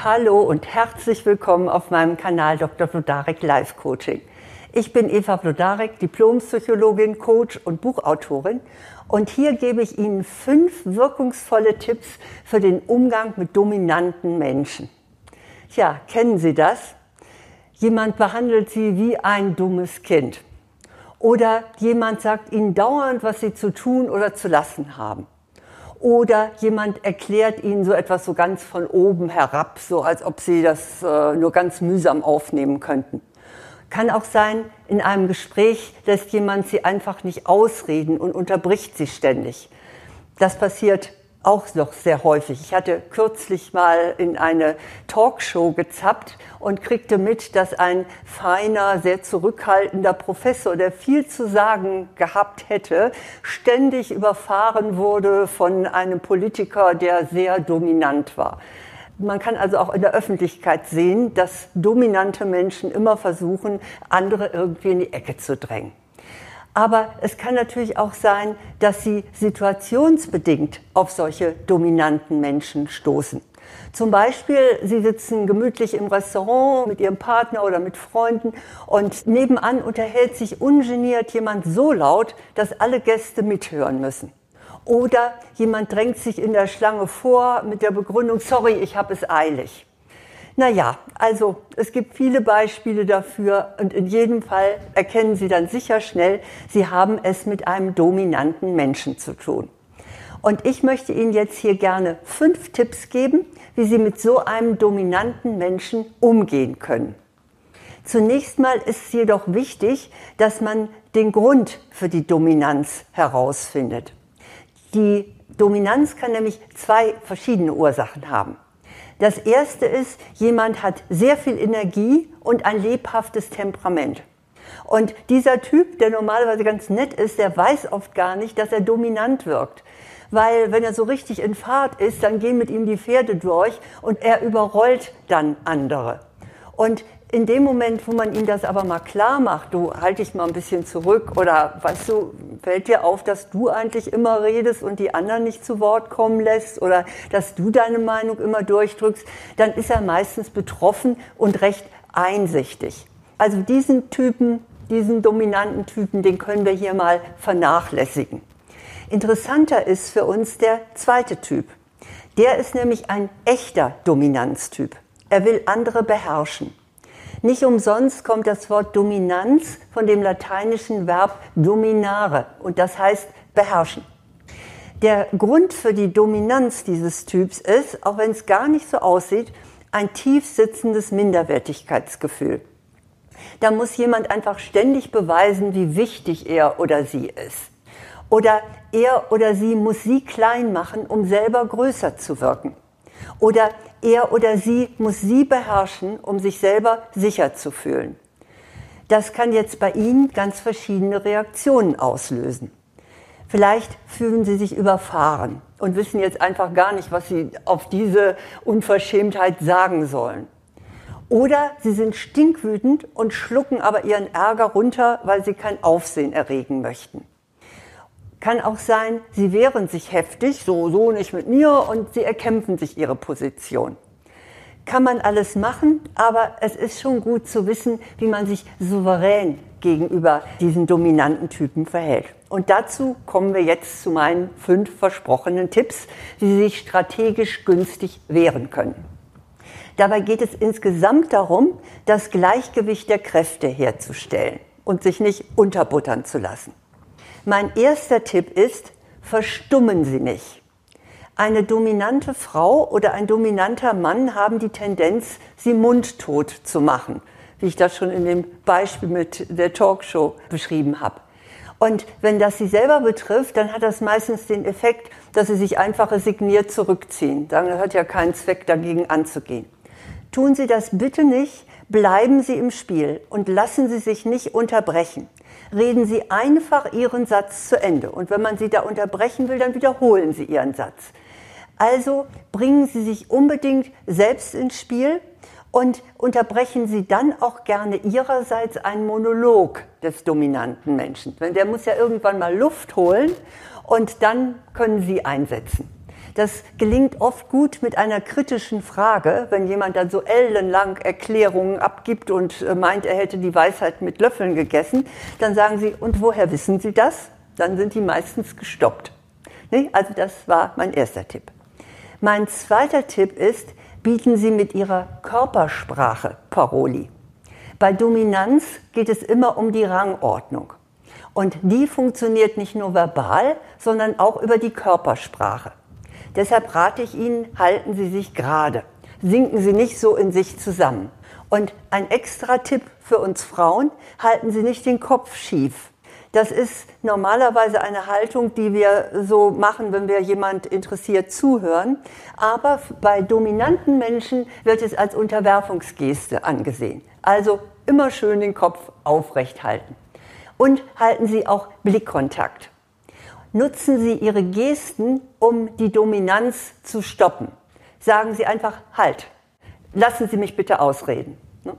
Hallo und herzlich willkommen auf meinem Kanal Dr. Vlodarek Life Coaching. Ich bin Eva Vlodarek, Diplompsychologin, Coach und Buchautorin und hier gebe ich Ihnen fünf wirkungsvolle Tipps für den Umgang mit dominanten Menschen. Tja, kennen Sie das? Jemand behandelt Sie wie ein dummes Kind. Oder jemand sagt Ihnen dauernd, was Sie zu tun oder zu lassen haben. Oder jemand erklärt Ihnen so etwas so ganz von oben herab, so als ob Sie das äh, nur ganz mühsam aufnehmen könnten. Kann auch sein, in einem Gespräch lässt jemand Sie einfach nicht ausreden und unterbricht Sie ständig. Das passiert auch noch sehr häufig. Ich hatte kürzlich mal in eine Talkshow gezappt und kriegte mit, dass ein feiner, sehr zurückhaltender Professor, der viel zu sagen gehabt hätte, ständig überfahren wurde von einem Politiker, der sehr dominant war. Man kann also auch in der Öffentlichkeit sehen, dass dominante Menschen immer versuchen, andere irgendwie in die Ecke zu drängen. Aber es kann natürlich auch sein, dass sie situationsbedingt auf solche dominanten Menschen stoßen. Zum Beispiel, Sie sitzen gemütlich im Restaurant mit Ihrem Partner oder mit Freunden und nebenan unterhält sich ungeniert jemand so laut, dass alle Gäste mithören müssen. Oder jemand drängt sich in der Schlange vor mit der Begründung, sorry, ich habe es eilig. Naja, also es gibt viele Beispiele dafür und in jedem Fall erkennen Sie dann sicher schnell, Sie haben es mit einem dominanten Menschen zu tun. Und ich möchte Ihnen jetzt hier gerne fünf Tipps geben, wie Sie mit so einem dominanten Menschen umgehen können. Zunächst mal ist es jedoch wichtig, dass man den Grund für die Dominanz herausfindet. Die Dominanz kann nämlich zwei verschiedene Ursachen haben. Das erste ist, jemand hat sehr viel Energie und ein lebhaftes Temperament. Und dieser Typ, der normalerweise ganz nett ist, der weiß oft gar nicht, dass er dominant wirkt. Weil wenn er so richtig in Fahrt ist, dann gehen mit ihm die Pferde durch und er überrollt dann andere. Und in dem Moment, wo man ihm das aber mal klar macht, du halt dich mal ein bisschen zurück oder weißt du, fällt dir auf, dass du eigentlich immer redest und die anderen nicht zu Wort kommen lässt oder dass du deine Meinung immer durchdrückst, dann ist er meistens betroffen und recht einsichtig. Also diesen Typen, diesen dominanten Typen, den können wir hier mal vernachlässigen. Interessanter ist für uns der zweite Typ. Der ist nämlich ein echter Dominanztyp. Er will andere beherrschen. Nicht umsonst kommt das Wort Dominanz von dem lateinischen Verb dominare und das heißt beherrschen. Der Grund für die Dominanz dieses Typs ist, auch wenn es gar nicht so aussieht, ein tief sitzendes Minderwertigkeitsgefühl. Da muss jemand einfach ständig beweisen, wie wichtig er oder sie ist. Oder er oder sie muss sie klein machen, um selber größer zu wirken. Oder er oder sie muss sie beherrschen, um sich selber sicher zu fühlen. Das kann jetzt bei Ihnen ganz verschiedene Reaktionen auslösen. Vielleicht fühlen Sie sich überfahren und wissen jetzt einfach gar nicht, was Sie auf diese Unverschämtheit sagen sollen. Oder Sie sind stinkwütend und schlucken aber Ihren Ärger runter, weil Sie kein Aufsehen erregen möchten. Kann auch sein, sie wehren sich heftig, so, so nicht mit mir, und sie erkämpfen sich ihre Position. Kann man alles machen, aber es ist schon gut zu wissen, wie man sich souverän gegenüber diesen dominanten Typen verhält. Und dazu kommen wir jetzt zu meinen fünf versprochenen Tipps, wie Sie sich strategisch günstig wehren können. Dabei geht es insgesamt darum, das Gleichgewicht der Kräfte herzustellen und sich nicht unterbuttern zu lassen. Mein erster Tipp ist, verstummen Sie nicht. Eine dominante Frau oder ein dominanter Mann haben die Tendenz, sie mundtot zu machen, wie ich das schon in dem Beispiel mit der Talkshow beschrieben habe. Und wenn das sie selber betrifft, dann hat das meistens den Effekt, dass sie sich einfach resigniert zurückziehen. Dann hat ja keinen Zweck, dagegen anzugehen. Tun Sie das bitte nicht, bleiben Sie im Spiel und lassen Sie sich nicht unterbrechen reden Sie einfach Ihren Satz zu Ende. Und wenn man Sie da unterbrechen will, dann wiederholen Sie Ihren Satz. Also bringen Sie sich unbedingt selbst ins Spiel und unterbrechen Sie dann auch gerne Ihrerseits einen Monolog des dominanten Menschen. Denn der muss ja irgendwann mal Luft holen und dann können Sie einsetzen. Das gelingt oft gut mit einer kritischen Frage, wenn jemand dann so ellenlang Erklärungen abgibt und äh, meint, er hätte die Weisheit mit Löffeln gegessen. Dann sagen sie, und woher wissen Sie das? Dann sind die meistens gestoppt. Nee, also das war mein erster Tipp. Mein zweiter Tipp ist, bieten Sie mit Ihrer Körpersprache Paroli. Bei Dominanz geht es immer um die Rangordnung. Und die funktioniert nicht nur verbal, sondern auch über die Körpersprache. Deshalb rate ich Ihnen, halten Sie sich gerade. Sinken Sie nicht so in sich zusammen. Und ein extra Tipp für uns Frauen, halten Sie nicht den Kopf schief. Das ist normalerweise eine Haltung, die wir so machen, wenn wir jemand interessiert zuhören. Aber bei dominanten Menschen wird es als Unterwerfungsgeste angesehen. Also immer schön den Kopf aufrecht halten. Und halten Sie auch Blickkontakt. Nutzen Sie Ihre Gesten, um die Dominanz zu stoppen. Sagen Sie einfach Halt. Lassen Sie mich bitte ausreden. Ne?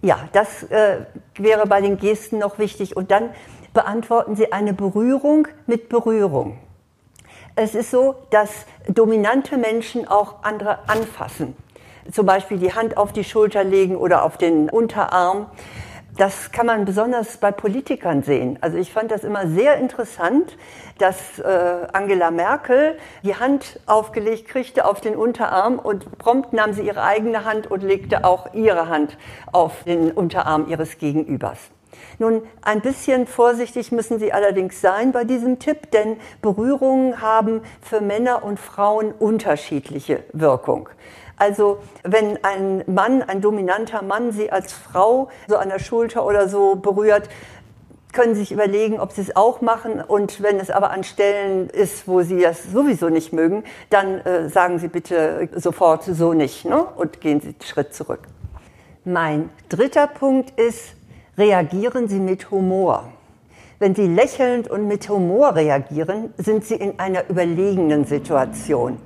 Ja, das äh, wäre bei den Gesten noch wichtig. Und dann beantworten Sie eine Berührung mit Berührung. Es ist so, dass dominante Menschen auch andere anfassen. Zum Beispiel die Hand auf die Schulter legen oder auf den Unterarm. Das kann man besonders bei Politikern sehen. Also ich fand das immer sehr interessant, dass äh, Angela Merkel die Hand aufgelegt kriegte auf den Unterarm und prompt nahm sie ihre eigene Hand und legte auch ihre Hand auf den Unterarm ihres Gegenübers. Nun, ein bisschen vorsichtig müssen Sie allerdings sein bei diesem Tipp, denn Berührungen haben für Männer und Frauen unterschiedliche Wirkung. Also wenn ein Mann, ein dominanter Mann Sie als Frau so an der Schulter oder so berührt, können Sie sich überlegen, ob Sie es auch machen. Und wenn es aber an Stellen ist, wo Sie das sowieso nicht mögen, dann äh, sagen Sie bitte sofort so nicht ne? und gehen Sie einen Schritt zurück. Mein dritter Punkt ist, reagieren Sie mit Humor. Wenn Sie lächelnd und mit Humor reagieren, sind Sie in einer überlegenen Situation.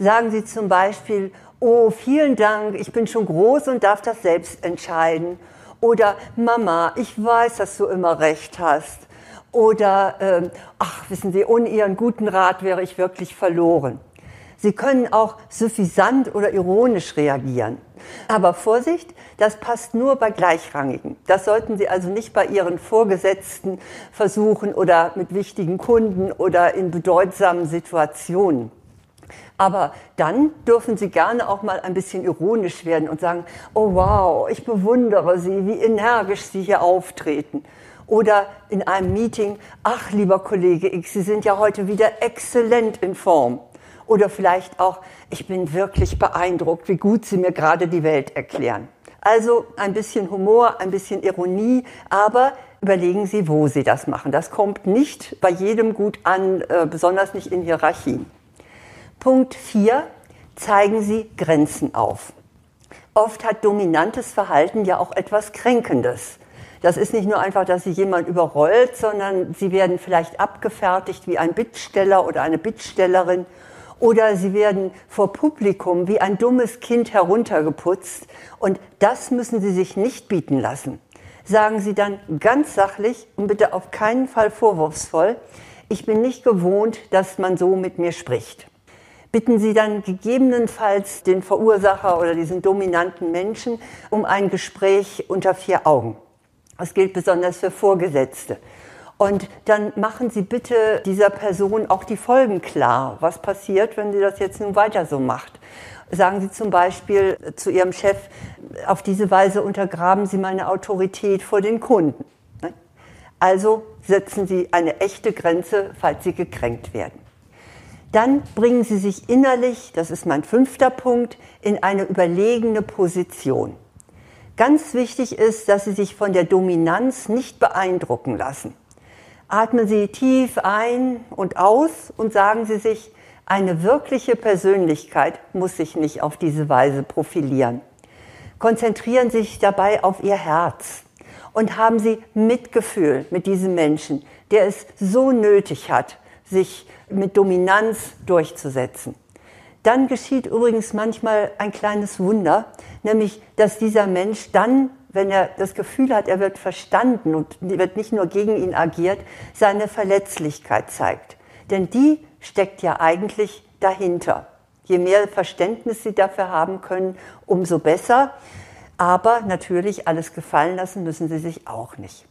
Sagen Sie zum Beispiel, oh, vielen Dank, ich bin schon groß und darf das selbst entscheiden. Oder Mama, ich weiß, dass du immer recht hast. Oder ähm, ach, wissen Sie, ohne Ihren guten Rat wäre ich wirklich verloren. Sie können auch suffisant oder ironisch reagieren. Aber Vorsicht, das passt nur bei Gleichrangigen. Das sollten Sie also nicht bei Ihren Vorgesetzten versuchen oder mit wichtigen Kunden oder in bedeutsamen Situationen. Aber dann dürfen Sie gerne auch mal ein bisschen ironisch werden und sagen, oh wow, ich bewundere Sie, wie energisch Sie hier auftreten. Oder in einem Meeting, ach lieber Kollege X, Sie sind ja heute wieder exzellent in Form. Oder vielleicht auch, ich bin wirklich beeindruckt, wie gut Sie mir gerade die Welt erklären. Also ein bisschen Humor, ein bisschen Ironie, aber überlegen Sie, wo Sie das machen. Das kommt nicht bei jedem gut an, äh, besonders nicht in Hierarchien. Punkt 4. Zeigen Sie Grenzen auf. Oft hat dominantes Verhalten ja auch etwas Kränkendes. Das ist nicht nur einfach, dass sie jemand überrollt, sondern sie werden vielleicht abgefertigt wie ein Bittsteller oder eine Bittstellerin oder sie werden vor Publikum wie ein dummes Kind heruntergeputzt und das müssen sie sich nicht bieten lassen. Sagen Sie dann ganz sachlich und bitte auf keinen Fall vorwurfsvoll, ich bin nicht gewohnt, dass man so mit mir spricht bitten Sie dann gegebenenfalls den Verursacher oder diesen dominanten Menschen um ein Gespräch unter vier Augen. Das gilt besonders für Vorgesetzte. Und dann machen Sie bitte dieser Person auch die Folgen klar. Was passiert, wenn sie das jetzt nun weiter so macht? Sagen Sie zum Beispiel zu Ihrem Chef, auf diese Weise untergraben Sie meine Autorität vor den Kunden. Also setzen Sie eine echte Grenze, falls Sie gekränkt werden. Dann bringen Sie sich innerlich, das ist mein fünfter Punkt, in eine überlegene Position. Ganz wichtig ist, dass Sie sich von der Dominanz nicht beeindrucken lassen. Atmen Sie tief ein und aus und sagen Sie sich, eine wirkliche Persönlichkeit muss sich nicht auf diese Weise profilieren. Konzentrieren Sie sich dabei auf Ihr Herz und haben Sie Mitgefühl mit diesem Menschen, der es so nötig hat, sich mit Dominanz durchzusetzen. Dann geschieht übrigens manchmal ein kleines Wunder, nämlich dass dieser Mensch dann, wenn er das Gefühl hat, er wird verstanden und wird nicht nur gegen ihn agiert, seine Verletzlichkeit zeigt. Denn die steckt ja eigentlich dahinter. Je mehr Verständnis Sie dafür haben können, umso besser. Aber natürlich alles gefallen lassen müssen Sie sich auch nicht.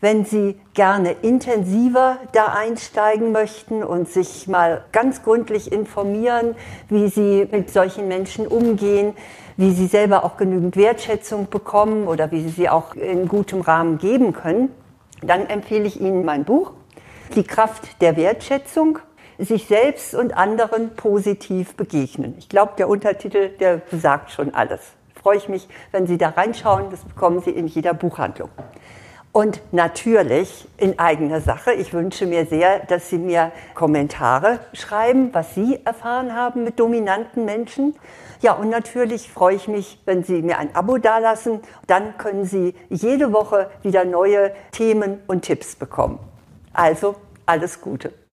Wenn Sie gerne intensiver da einsteigen möchten und sich mal ganz gründlich informieren, wie Sie mit solchen Menschen umgehen, wie Sie selber auch genügend Wertschätzung bekommen oder wie Sie sie auch in gutem Rahmen geben können, dann empfehle ich Ihnen mein Buch, Die Kraft der Wertschätzung, sich selbst und anderen positiv begegnen. Ich glaube, der Untertitel, der sagt schon alles. Freue ich mich, wenn Sie da reinschauen. Das bekommen Sie in jeder Buchhandlung. Und natürlich in eigener Sache. Ich wünsche mir sehr, dass Sie mir Kommentare schreiben, was Sie erfahren haben mit dominanten Menschen. Ja, und natürlich freue ich mich, wenn Sie mir ein Abo dalassen. Dann können Sie jede Woche wieder neue Themen und Tipps bekommen. Also alles Gute.